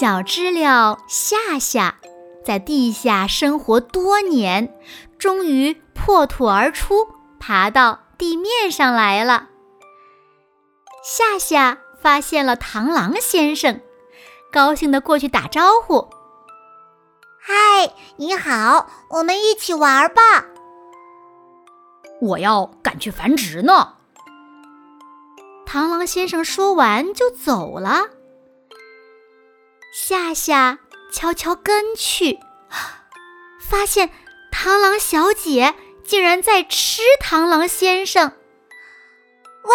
小知了夏夏在地下生活多年，终于破土而出，爬到地面上来了。夏夏发现了螳螂先生，高兴地过去打招呼：“嗨，你好，我们一起玩吧。”“我要赶去繁殖呢。”螳螂先生说完就走了。夏夏悄悄跟去，发现螳螂小姐竟然在吃螳螂先生。喂，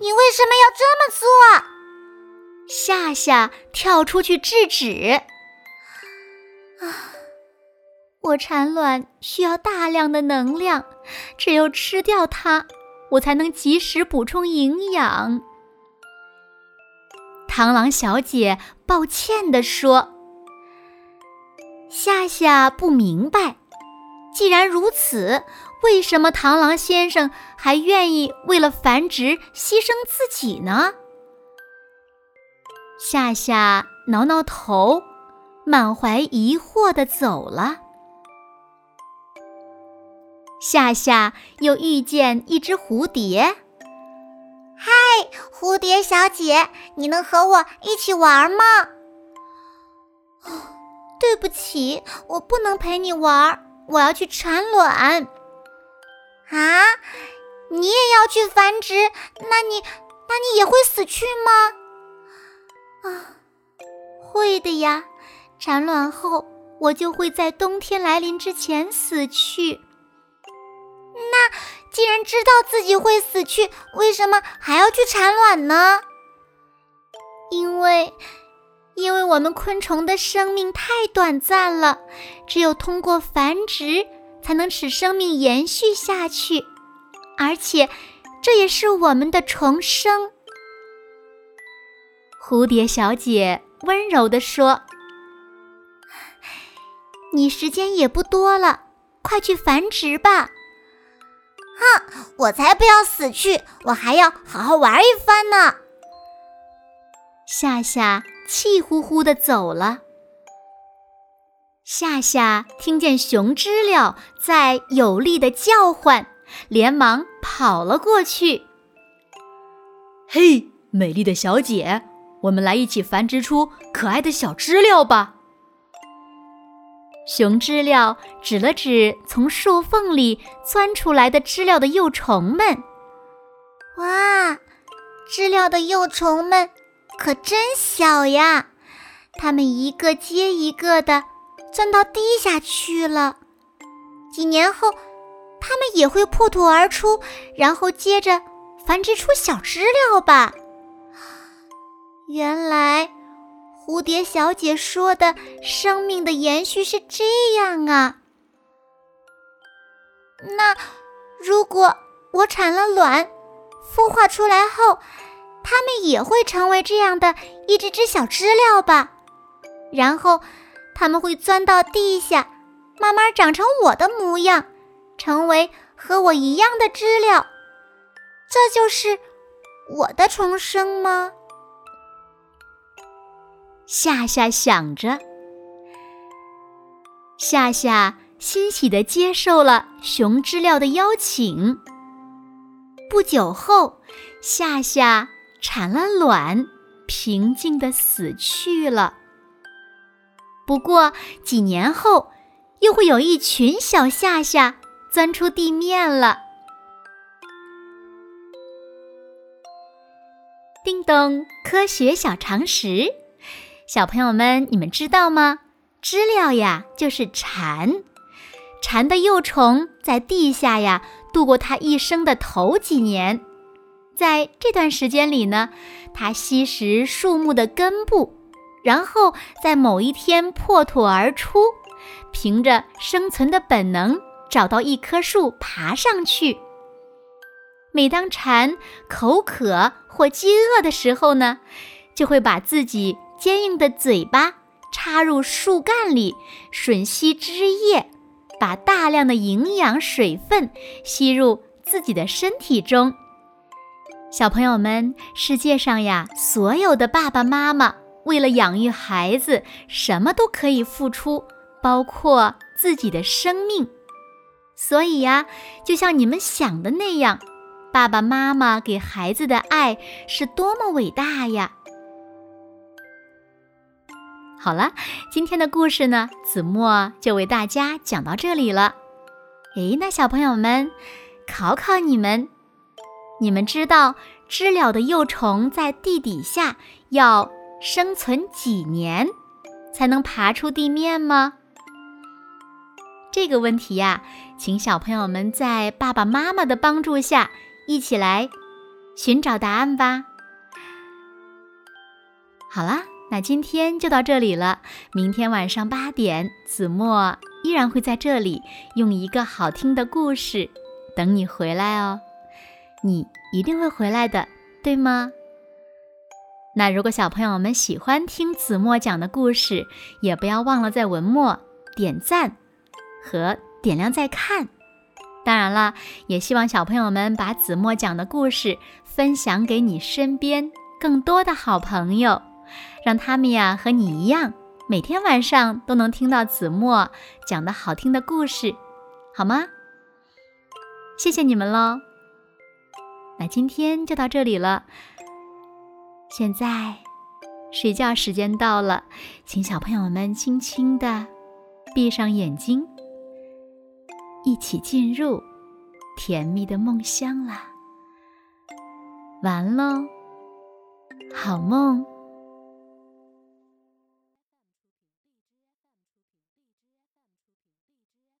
你为什么要这么做？夏夏跳出去制止。啊，我产卵需要大量的能量，只有吃掉它，我才能及时补充营养。螳螂小姐抱歉地说：“夏夏不明白，既然如此，为什么螳螂先生还愿意为了繁殖牺牲自己呢？”夏夏挠挠头，满怀疑惑地走了。夏夏又遇见一只蝴蝶。嗨，蝴蝶小姐，你能和我一起玩吗？对不起，我不能陪你玩，我要去产卵。啊，你也要去繁殖？那你，那你也会死去吗？啊，会的呀。产卵后，我就会在冬天来临之前死去。那既然知道自己会死去，为什么还要去产卵呢？因为，因为我们昆虫的生命太短暂了，只有通过繁殖才能使生命延续下去，而且这也是我们的重生。蝴蝶小姐温柔地说：“你时间也不多了，快去繁殖吧。”哼，我才不要死去，我还要好好玩一番呢。夏夏气呼呼地走了。夏夏听见熊知了在有力地叫唤，连忙跑了过去。嘿，美丽的小姐，我们来一起繁殖出可爱的小知了吧。熊知了指了指从树缝里钻出来的知了的幼虫们，哇，知了的幼虫们可真小呀！它们一个接一个的钻到地下去了。几年后，它们也会破土而出，然后接着繁殖出小知了吧？原来。蝴蝶小姐说的生命的延续是这样啊。那如果我产了卵，孵化出来后，它们也会成为这样的一只只小知了吧？然后它们会钻到地下，慢慢长成我的模样，成为和我一样的知了。这就是我的重生吗？夏夏想着，夏夏欣喜地接受了熊知了的邀请。不久后，夏夏产了卵，平静地死去了。不过几年后，又会有一群小夏夏钻出地面了。叮咚，科学小常识。小朋友们，你们知道吗？知了呀，就是蝉。蝉的幼虫在地下呀，度过它一生的头几年。在这段时间里呢，它吸食树木的根部，然后在某一天破土而出，凭着生存的本能找到一棵树爬上去。每当蝉口渴或饥饿的时候呢，就会把自己坚硬的嘴巴插入树干里，吮吸汁液，把大量的营养水分吸入自己的身体中。小朋友们，世界上呀，所有的爸爸妈妈为了养育孩子，什么都可以付出，包括自己的生命。所以呀，就像你们想的那样，爸爸妈妈给孩子的爱是多么伟大呀！好了，今天的故事呢，子墨就为大家讲到这里了。诶，那小朋友们，考考你们。你们知道知了的幼虫在地底下要生存几年才能爬出地面吗？这个问题呀，请小朋友们在爸爸妈妈的帮助下一起来寻找答案吧。好啦，那今天就到这里了。明天晚上八点，子墨依然会在这里用一个好听的故事等你回来哦。你一定会回来的，对吗？那如果小朋友们喜欢听子墨讲的故事，也不要忘了在文末点赞和点亮再看。当然了，也希望小朋友们把子墨讲的故事分享给你身边更多的好朋友，让他们呀和你一样，每天晚上都能听到子墨讲的好听的故事，好吗？谢谢你们喽！那今天就到这里了。现在睡觉时间到了，请小朋友们轻轻的闭上眼睛，一起进入甜蜜的梦乡啦。完喽，好梦。